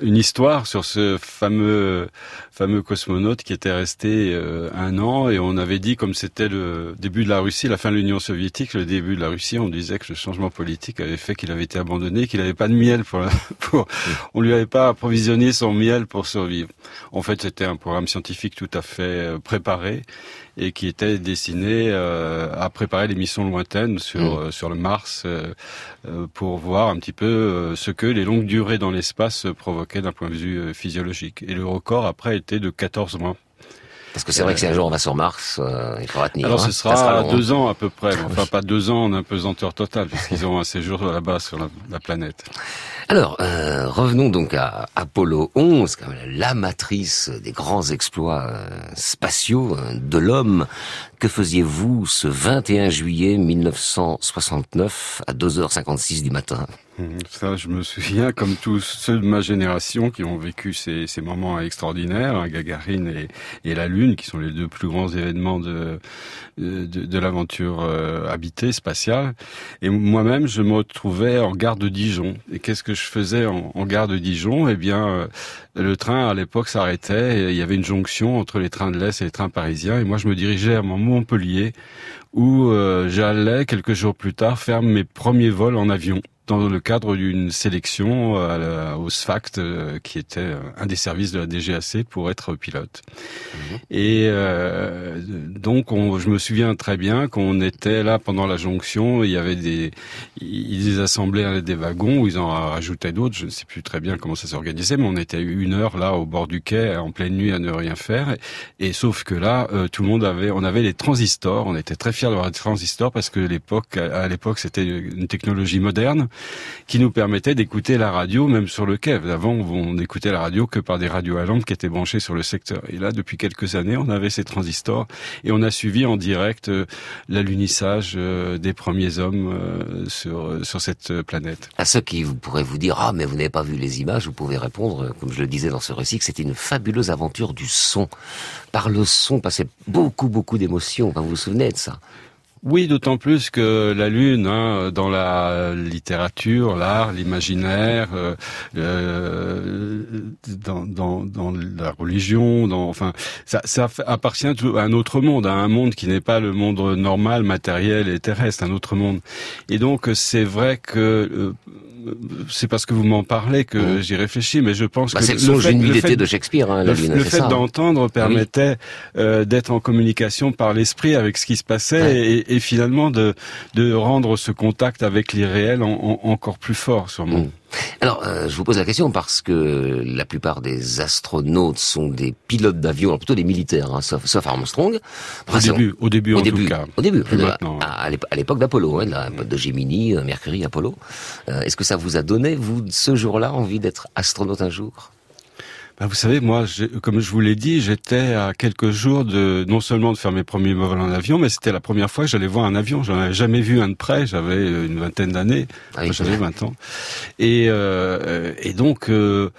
une histoire sur ce fameux fameux cosmonaute qui était resté euh, un an et on avait dit comme c'était le début de la Russie, la fin de l'Union soviétique, le début de la Russie, on disait que le changement politique avait fait qu'il avait été abandonné, qu'il n'avait pas de miel pour, (laughs) pour on lui avait pas approvisionné son miel pour survivre. En fait, c'était un programme scientifique tout à fait euh, préparé et qui était destiné euh, à préparer les missions lointaines sur mm. euh, sur le Mars euh, pour voir un petit peu ce que les longues durées dans l'espace provoquaient d'un point de vue physiologique. Et le record après était de 14 mois. Parce que c'est vrai que si un jour on va sur Mars, il faudra tenir. Alors ce hein. sera, deux ans à peu près, enfin pas deux ans en impesanteur totale, puisqu'ils ont un séjour là-bas sur la planète. Alors, euh, revenons donc à Apollo 11, quand même la matrice des grands exploits euh, spatiaux euh, de l'homme. Que faisiez-vous ce 21 juillet 1969 à 2h56 du matin? Ça, je me souviens, comme tous ceux de ma génération qui ont vécu ces, moments extraordinaires, hein, Gagarine et, la Lune, qui sont les deux plus grands événements de, de, l'aventure euh, habitée, spatiale. Et moi-même, je me retrouvais en gare de Dijon. Et qu'est-ce que je faisais en, gare de Dijon? Eh bien, euh, le train, à l'époque, s'arrêtait. Il y avait une jonction entre les trains de l'Est et les trains parisiens. Et moi, je me dirigeais à Montpellier, où euh, j'allais, quelques jours plus tard, faire mes premiers vols en avion dans le cadre d'une sélection euh, au SFACT, euh, qui était euh, un des services de la DGAC pour être pilote. Mhm. Et euh, donc, on, je me souviens très bien qu'on était là pendant la jonction. Il y avait des, ils assemblaient des wagons où ils en rajoutaient d'autres. Je ne sais plus très bien comment ça s'organisait, mais on était une heure là au bord du quai en pleine nuit à ne rien faire. Et, sauf que là, tout le monde avait, on avait les transistors. On était très fiers d'avoir des transistors parce que l'époque, à l'époque, c'était une technologie moderne qui nous permettait d'écouter la radio même sur le quai. Avant, on n'écoutait la radio que par des radios à lampe qui étaient branchées sur le secteur. Et là, depuis quelques années, on avait ces transistors et on a suivi en direct euh, l'alunissage euh, des premiers hommes euh, sur, sur cette planète. À ceux qui pourraient vous dire, ah, mais vous n'avez pas vu les images, vous pouvez répondre, comme je le disais dans ce récit, que c'était une fabuleuse aventure du son. Par le son passait beaucoup, beaucoup d'émotions. vous vous souvenez de ça? Oui, d'autant plus que la Lune, hein, dans la littérature, l'art, l'imaginaire, euh, euh dans, dans, dans, la religion, dans, enfin, ça, ça appartient à un autre monde, à un monde qui n'est pas le monde normal, matériel et terrestre, un autre monde. Et donc, c'est vrai que euh, c'est parce que vous m'en parlez que mmh. j'y réfléchis, mais je pense bah, que c'est le, fait, le fait de Shakespeare. Hein, le, fait d'entendre permettait euh, d'être en communication par l'esprit avec ce qui se passait et, et, finalement de, de rendre ce contact avec l'irréel en, en, encore plus fort, sûrement. Mmh. Alors, euh, je vous pose la question parce que la plupart des astronautes sont des pilotes d'avion, plutôt des militaires, hein, sauf, sauf, Armstrong. au début, au début, au en début, tout cas. Au début, à, à l'époque d'Apollo, hein, de Gemini, euh, Mercury, Apollo. Euh, Est-ce que ça vous a donné, vous, ce jour-là, envie d'être astronaute un jour? Bah, vous savez, moi, comme je vous l'ai dit, j'étais à quelques jours de non seulement de faire mes premiers vols en avion, mais c'était la première fois que j'allais voir un avion. J'en avais jamais vu un de près. J'avais une vingtaine d'années. Ah j'avais 20 ans. Et, euh, et donc. Euh,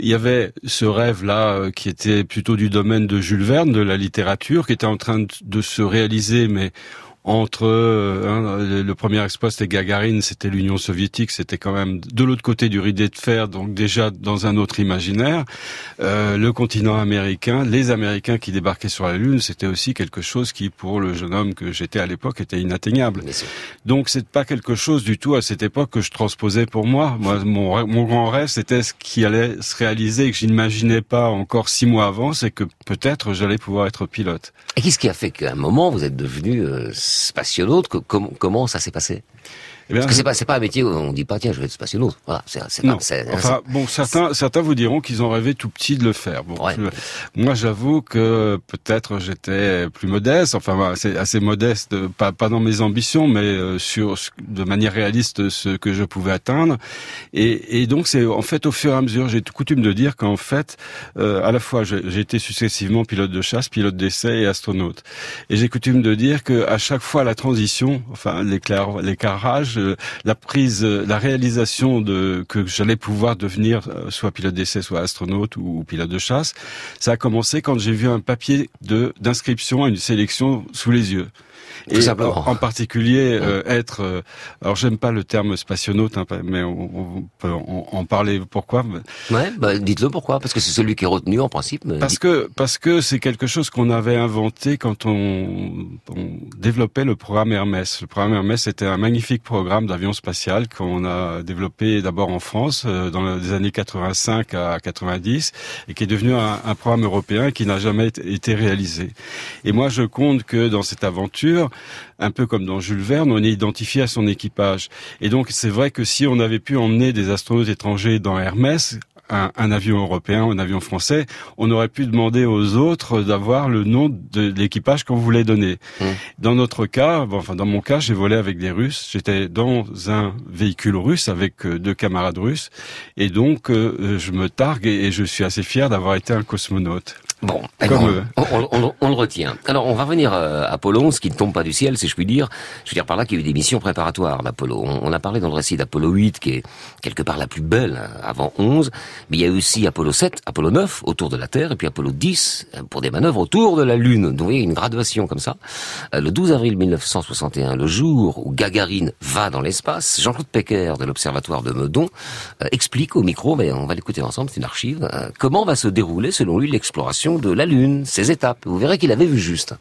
il y avait ce rêve-là euh, qui était plutôt du domaine de Jules Verne, de la littérature, qui était en train de se réaliser, mais entre hein, le premier exploit c'était Gagarine, c'était l'Union soviétique, c'était quand même de l'autre côté du rideau de fer, donc déjà dans un autre imaginaire. Euh, le continent américain, les Américains qui débarquaient sur la Lune, c'était aussi quelque chose qui, pour le jeune homme que j'étais à l'époque, était inatteignable. Donc c'est pas quelque chose du tout à cette époque que je transposais pour moi. Moi, mon, mon grand rêve, c'était ce qui allait se réaliser et que je n'imaginais pas encore six mois avant, c'est que peut-être j'allais pouvoir être pilote. Et qu'est-ce qui a fait qu'à un moment vous êtes devenu euh, spationaute comment, comment ça s'est passé? Parce que c'est pas c'est pas un métier où on dit pas tiens je vais être spationaute. Voilà, c'est enfin bon certains certains vous diront qu'ils ont rêvé tout petit de le faire. Bon, moi j'avoue que peut-être j'étais plus modeste, enfin assez, assez modeste, pas pas dans mes ambitions, mais euh, sur de manière réaliste ce que je pouvais atteindre. Et, et donc c'est en fait au fur et à mesure j'ai coutume de dire qu'en fait euh, à la fois j'ai été successivement pilote de chasse, pilote d'essai et astronaute. Et j'ai coutume de dire que à chaque fois la transition, enfin l'éclairage la prise, la réalisation de que j'allais pouvoir devenir euh, soit pilote d'essai, soit astronaute ou, pilote de chasse, ça a commencé quand j'ai vu un papier de d'inscription à une sélection sous les yeux et en, particulier euh, être. Euh, alors j'aime pas le terme spationaute, hein, mais on, peut en, parler. Pourquoi? Ouais, bah, dites-le pourquoi. Parce que c'est celui qui est retenu en principe. Parce que parce que c'est quelque chose qu'on avait inventé quand on, on, développait le programme Hermès. Le programme Hermès était un magnifique programme d'avion spatial qu'on a développé d'abord en France euh, dans les années 85 à 90 et qui est devenu un, un programme européen qui n'a jamais été réalisé. Et moi, je compte que dans cette aventure, un peu comme dans Jules Verne, on est identifié à son équipage. Et donc c'est vrai que si on avait pu emmener des astronautes étrangers dans Hermès, un, avion européen, un avion français, on aurait pu demander aux autres d'avoir le nom de l'équipage qu'on voulait donner. Mmh. Dans notre cas, enfin dans mon cas, j'ai volé avec des Russes. J'étais dans un véhicule russe avec euh, deux camarades russes, et donc euh, je me targue et je suis assez fier d'avoir été un cosmonaute. Bon, on, le retient. Alors, on va revenir euh, à Apollo 11, qui ne tombe pas du ciel, si je puis dire. Je veux dire par là qu'il y a eu des missions préparatoires d'Apollo. On, a parlé dans le récit d'Apollo 8, qui est quelque part la plus belle hein, avant 11. Mais il y a eu aussi Apollo 7, Apollo 9, autour de la Terre, et puis Apollo 10, euh, pour des manœuvres autour de la Lune. Donc, vous voyez, une graduation comme ça. Euh, le 12 avril 1961, le jour où Gagarine va dans l'espace, Jean-Claude Pecker, de l'Observatoire de Meudon, explique au micro, mais on va l'écouter ensemble, c'est une archive, comment va se dérouler, selon lui, l'exploration de la Lune, ses étapes. Vous verrez qu'il avait vu juste.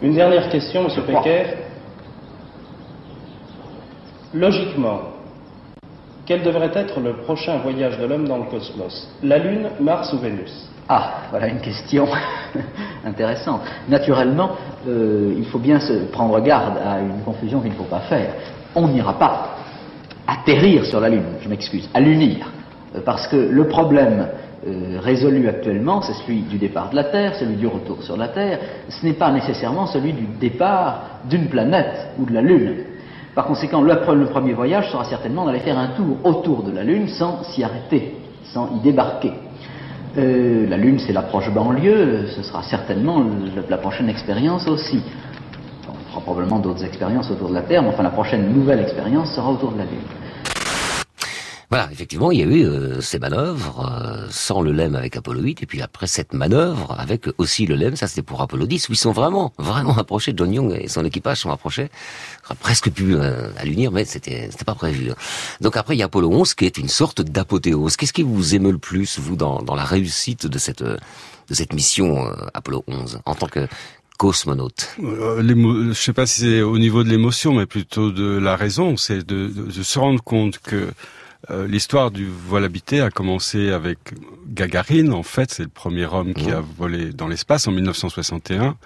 Une dernière question, M. Pecker. Logiquement, quel devrait être le prochain voyage de l'homme dans le cosmos? La Lune, Mars ou Vénus? Ah, voilà une question (laughs) intéressante. Naturellement, euh, il faut bien se prendre garde à une confusion qu'il ne faut pas faire. On n'ira pas atterrir sur la Lune, je m'excuse, à l'unir. Euh, parce que le problème euh, résolu actuellement, c'est celui du départ de la Terre, celui du retour sur la Terre, ce n'est pas nécessairement celui du départ d'une planète ou de la Lune. Par conséquent, le, premier voyage sera certainement d'aller faire un tour autour de la Lune sans s'y arrêter, sans y débarquer. Euh, la Lune, c'est l'approche banlieue, ce sera certainement la prochaine expérience aussi. On fera probablement d'autres expériences autour de la Terre, mais enfin la prochaine nouvelle expérience sera autour de la Lune. Voilà, effectivement, il y a eu euh, ces manœuvres euh, sans le LEM avec Apollo 8, et puis après cette manœuvre avec aussi le LEM, ça c'était pour Apollo 10, où ils sont vraiment, vraiment approchés, John Young et son équipage sont approchés, presque pu euh, à l'unir, mais c'était c'était pas prévu. Hein. Donc après, il y a Apollo 11 qui est une sorte d'apothéose. Qu'est-ce qui vous émeut le plus, vous, dans, dans la réussite de cette, de cette mission Apollo 11, en tant que cosmonaute? Euh, Je sais pas si c'est au niveau de l'émotion, mais plutôt de la raison, c'est de, de se rendre compte que euh, l'histoire du vol habité a commencé avec Gagarine, en fait, c'est le premier homme qui a volé dans l'espace en 1961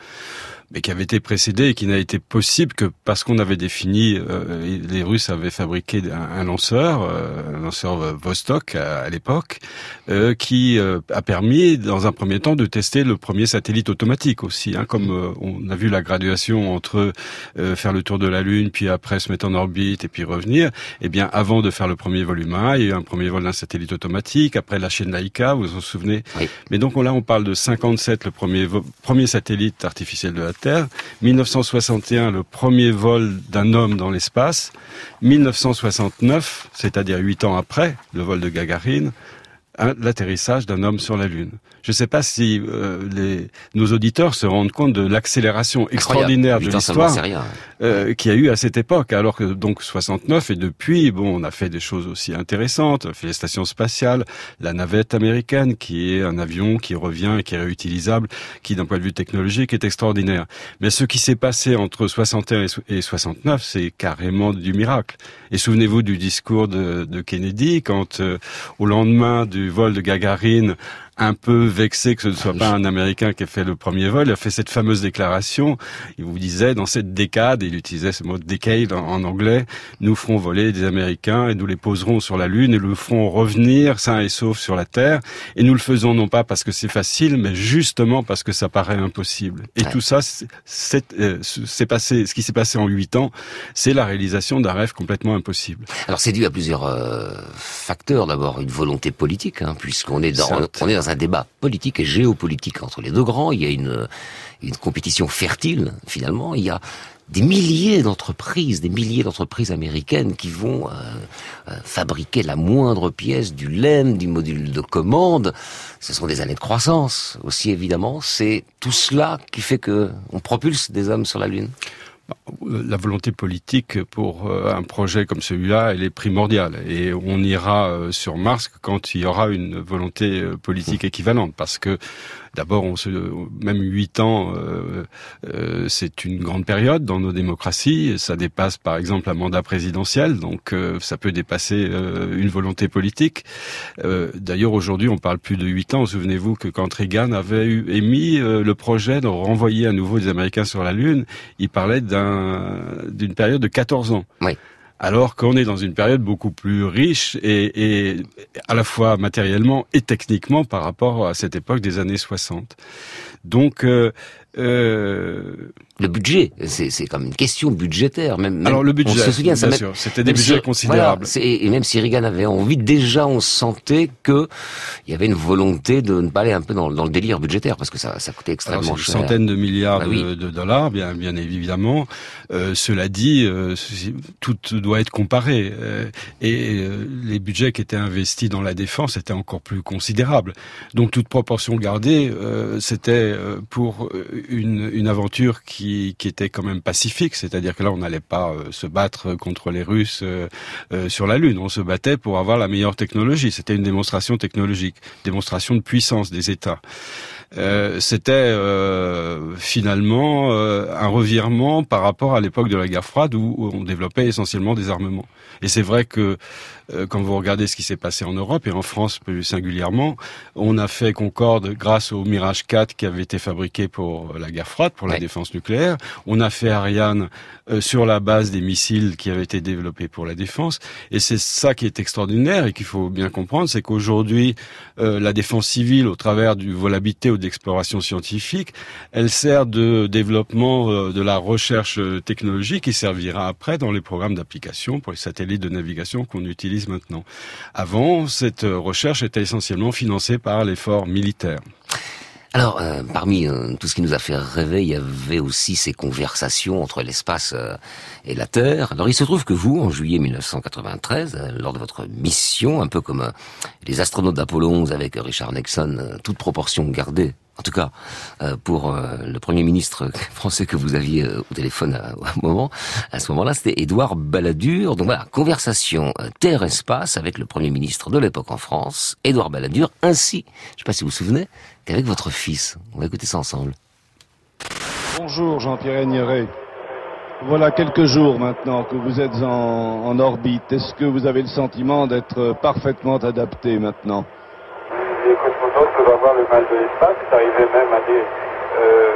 mais qui avait été précédé et qui n'a été possible que parce qu'on avait défini, euh, les Russes avaient fabriqué un, lanceur, euh, un lanceur Vostok à, l'époque, euh, qui a permis, dans un premier temps, de tester le premier satellite automatique aussi. Hein, comme on a vu la graduation entre faire le tour de la Lune, puis après se mettre en orbite et puis revenir. Eh bien, avant de faire le premier vol humain, il y a eu un premier vol d'un satellite automatique. Après la chaîne Laika, vous vous en souvenez Mais donc là, on parle de 57, le premier premier satellite artificiel de la Terre. 1961, le premier vol d'un homme dans l'espace. 1969, c'est-à-dire huit ans après le vol de Gagarine, l'atterrissage d'un homme sur la Lune. Je ne sais pas si les, nos auditeurs se rendent compte de l'accélération extraordinaire de l'histoire euh, qu'il y a eu à cette époque. Alors que donc 69 et depuis, bon, on a fait des choses aussi intéressantes. On a fait les stations spatiales, la navette américaine qui est un avion qui revient et qui est réutilisable, qui d'un point de vue technologique est extraordinaire. Mais ce qui s'est passé entre 61 et 69, c'est carrément du miracle. Et souvenez-vous du discours de, de Kennedy quand, euh, au lendemain du vol de Gagarine, un peu vexé que ce ne soit pas un Américain qui ait fait le premier vol, il a fait cette fameuse déclaration. Il vous disait, dans cette décade, il utilisait ce mot decade en, anglais, nous ferons voler des Américains et nous les poserons sur la Lune et nous le ferons revenir sains et saufs sur la Terre. Et nous le faisons non pas parce que c'est facile, mais justement parce que ça paraît impossible. Et tout ça, euh, c'est passé, ce qui s'est passé en huit ans, c'est la réalisation d'un rêve complètement impossible. Alors c'est dû à plusieurs euh, facteurs. D'abord une volonté politique, hein, puisqu'on est dans, on est dans un débat politique et géopolitique entre les deux grands. Il y a une, une compétition fertile, finalement. Il y a des milliers d'entreprises, des milliers d'entreprises américaines qui vont euh, euh, fabriquer la moindre pièce du LEM, du module de commande. Ce sont des années de croissance aussi évidemment. C'est tout cela qui fait que on propulse des hommes sur la Lune. La volonté politique pour euh, un projet comme celui-là, elle est primordiale. Et on ira euh, sur Mars quand il y aura une volonté euh, politique équivalente. Parce que D'abord, on se, même huit ans, euh, euh, c'est une grande période dans nos démocraties. Ça dépasse, par exemple, un mandat présidentiel, donc euh, ça peut dépasser une volonté politique. D'ailleurs, aujourd'hui, on parle plus de huit ans. Souvenez-vous que quand Reagan avait eu, émis le projet de renvoyer à nouveau les Américains sur la Lune, il parlait d'une période de 14 ans. Alors qu'on est dans une période beaucoup plus riche et, à la fois matériellement et techniquement par rapport à cette époque des années 60. Donc euh, euh, le budget, c'est comme une question budgétaire. Même, Alors le budget, on se souvient, bien sûr, c'était des budgets considérables. et même si Reagan avait envie, déjà on sentait que il y avait une volonté de ne pas aller un peu dans, le délire budgétaire parce que ça, ça coûtait extrêmement Alors, cher. Une centaine de milliards bah de, dollars, bien, bien évidemment. Euh, cela dit, euh, tout doit être comparé euh, et les budgets qui étaient investis dans la défense étaient encore plus considérables. Donc toute proportion gardée, c'était pour une, une aventure qui qui, était quand même pacifique, c'est-à-dire que là, on n'allait pas euh, se battre contre les Russes euh, euh, sur la Lune. On se battait pour avoir la meilleure technologie. C'était une démonstration technologique, démonstration de puissance des États. c'était finalement un revirement par rapport à l'époque de la guerre froide où, on développait essentiellement des armements. Et c'est vrai que quand vous regardez ce qui s'est passé en Europe et en France plus singulièrement, on a fait Concorde grâce au Mirage 4 qui avait été fabriqué pour la guerre froide, pour la défense nucléaire on a fait Ariane euh, sur la base des missiles qui avaient été développés pour la défense. Et c'est ça qui est extraordinaire et qu'il faut bien comprendre, c'est qu'aujourd'hui, euh, la défense civile, au travers du volabilité ou d'exploration scientifique, elle sert de développement euh, de la recherche technologique qui servira après dans les programmes d'application pour les satellites de navigation qu'on utilise maintenant. Avant, cette recherche était essentiellement financée par l'effort militaire. Alors, euh, parmi euh, tout ce qui nous a fait rêver, il y avait aussi ces conversations entre l'espace euh, et la Terre. Alors, il se trouve que vous, en juillet 1993, lors de votre mission, un peu comme les astronautes d'Apollo 11 avec Richard Nixon, toute proportion gardée en tout cas euh, pour euh, le Premier ministre (laughs) français que vous aviez euh, au téléphone (laughs) à, moment, à ce moment-là, c'était Édouard Balladur. Donc voilà, conversation terre-espace avec le Premier ministre de l'époque en France, Édouard Balladur, ainsi, je ne sais pas si vous vous souvenez, qu'avec votre fils. On va écouter ça ensemble. Bonjour Jean-Pierre Aigneret. Voilà quelques jours maintenant que vous êtes en, orbite. Est-ce que vous avez le sentiment d'être parfaitement adapté maintenant? Peuvent avoir le mal de l'espace. C'est arrivé même à des... Euh,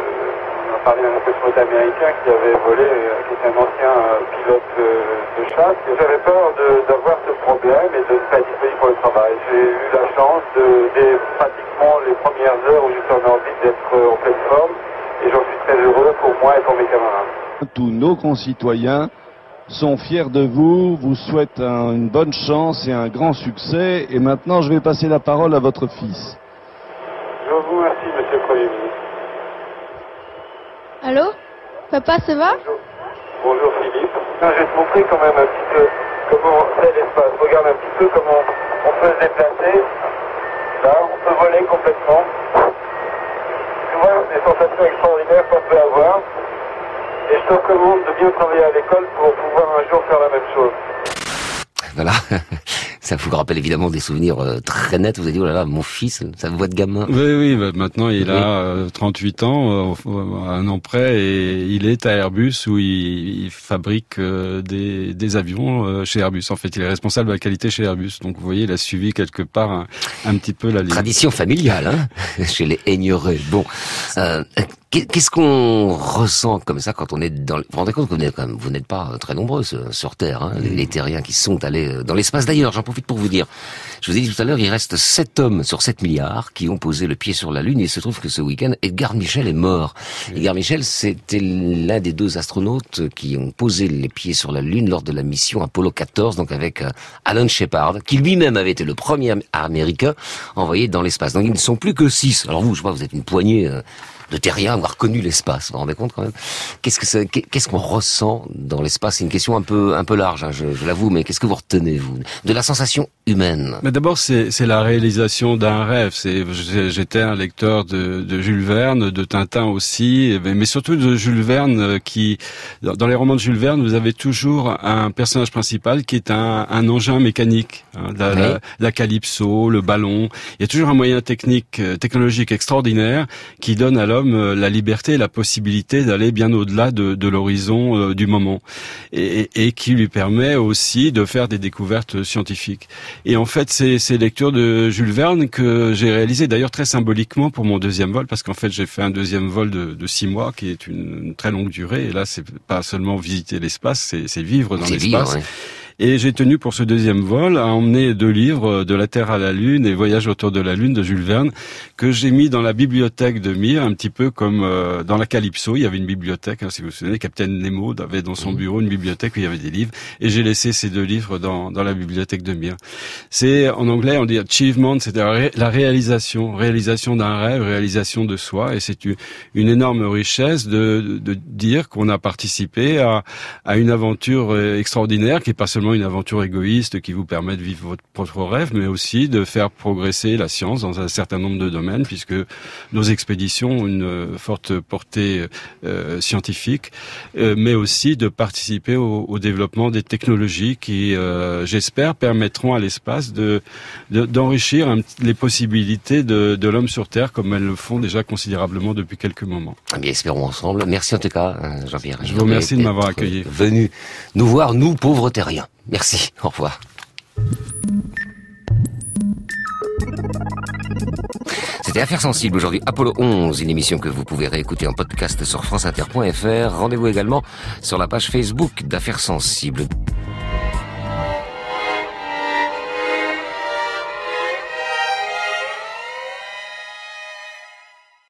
on a parlé d'un cosmonaute américain qui avait volé, euh, qui était un ancien euh, pilote de chasse. J'avais peur d'avoir ce problème et de ne pas être disponible pour le travail. J'ai eu la chance de, dès pratiquement les premières heures où j'étais en orbite d'être en pleine forme et j'en suis très heureux pour moi et pour mes camarades. Tous nos concitoyens sont fiers de vous, vous souhaitent une bonne chance et un grand succès. Et maintenant, je vais passer la parole à votre fils. Je vous remercie, monsieur le Premier ministre. Allô Papa, ça va Bonjour, Bonjour Philippe. Là, je vais te montrer quand même un petit peu comment c'est l'espace. Regarde un petit peu comment on peut se déplacer. Là, on peut voler complètement. Tu vois, des sensations extraordinaires qu'on peut avoir. Et je te recommande de bien travailler à l'école pour pouvoir un jour faire la même chose. Voilà. (laughs) Ça vous rappelle évidemment des souvenirs euh, très nets. Vous avez dit, oh là là, mon fils, ça voit de gamin. Oui, oui, bah, maintenant il a 38 euh, ans, euh, un an près, et il est à Airbus où il, il fabrique des, des, avions chez Airbus. En fait, il est responsable de la qualité chez Airbus. Donc vous voyez, il a suivi quelque part un, un petit peu la ligne. Tradition familiale, hein, (laughs) chez les Aigneret. Bon, euh, Qu'est-ce qu'on ressent comme ça quand on est dans... Vous vous rendez compte que vous n'êtes pas très nombreux sur Terre, hein, les, terriens qui sont allés dans l'espace. D'ailleurs, j'en profite pour vous dire, je vous ai dit tout à l'heure, il reste 7 hommes sur 7 milliards qui ont posé le pied sur la Lune. Et il se trouve que ce week-end, Edgar Michel est mort. Edgar Michel, c'était l'un des deux astronautes qui ont posé les pieds sur la Lune lors de la mission Apollo 14, donc avec euh, Alan Shepard, qui lui-même avait été le premier Américain envoyé dans l'espace. Donc ils ne sont plus que 6. Alors vous, je vois, vous êtes une poignée... De terriens avoir connu l'espace. Vous vous rendez compte quand même Qu'est-ce que qu'est-ce qu'on ressent dans l'espace? C'est une question un peu un peu large, hein, je, je l'avoue, mais qu'est-ce que vous retenez vous de la sensation humaine? Mais d'abord, c'est la réalisation d'un rêve. C'est j'étais un lecteur de, de Jules Verne, de Tintin aussi, mais surtout de Jules Verne euh, qui dans les romans de Jules Verne, vous avez toujours un personnage principal qui est un, un engin mécanique, hein, la, la, calypso, le ballon. Il y a toujours un moyen technique euh, technologique extraordinaire qui donne alors euh, la liberté et la possibilité d'aller bien au-delà de, de l'horizon euh, du moment et, et, qui lui permet aussi de faire des découvertes scientifiques. Et en fait, c'est ces lectures de Jules Verne que j'ai réalisé d'ailleurs très symboliquement pour mon deuxième vol parce qu'en fait j'ai fait un deuxième vol de, de, six mois qui est une, très longue durée et là c'est pas seulement visiter l'espace, c'est vivre dans l'espace. Et j'ai tenu pour ce deuxième vol à emmener deux livres, De la Terre à la Lune et Voyage autour de la Lune de Jules Verne, que j'ai mis dans la bibliothèque de Mir, un petit peu comme euh, dans la Calypso. Il y avait une bibliothèque, hein, si vous vous souvenez, Capitaine Nemo avait dans son bureau une bibliothèque où il y avait des livres. Et j'ai laissé ces deux livres dans, dans la bibliothèque de Mir. C'est, en anglais, on dit achievement, c'est la réalisation, réalisation d'un rêve, réalisation de soi. Et c'est une énorme richesse de, de dire qu'on a participé à, à une aventure euh, extraordinaire qui est pas seulement une aventure égoïste qui vous permet de vivre votre propre rêve, mais aussi de faire progresser la science dans un certain nombre de domaines, puisque nos expéditions ont une forte portée euh, scientifique, euh, mais aussi de participer au, développement des technologies qui, euh, j'espère, permettront à l'espace de d'enrichir les possibilités de, de l'homme sur Terre, comme elles le font déjà considérablement depuis quelques moments. Eh bien, espérons ensemble. Merci en tout cas, Jean-Pierre. Je vous remercie de m'avoir accueilli. Venu nous voir, nous, pauvres terriens. Merci, au revoir. C'était Affaires sensibles aujourd'hui, Apollo 11, une émission que vous pouvez réécouter en podcast sur franceinter.fr. Rendez-vous également sur la page Facebook d'Affaires sensibles.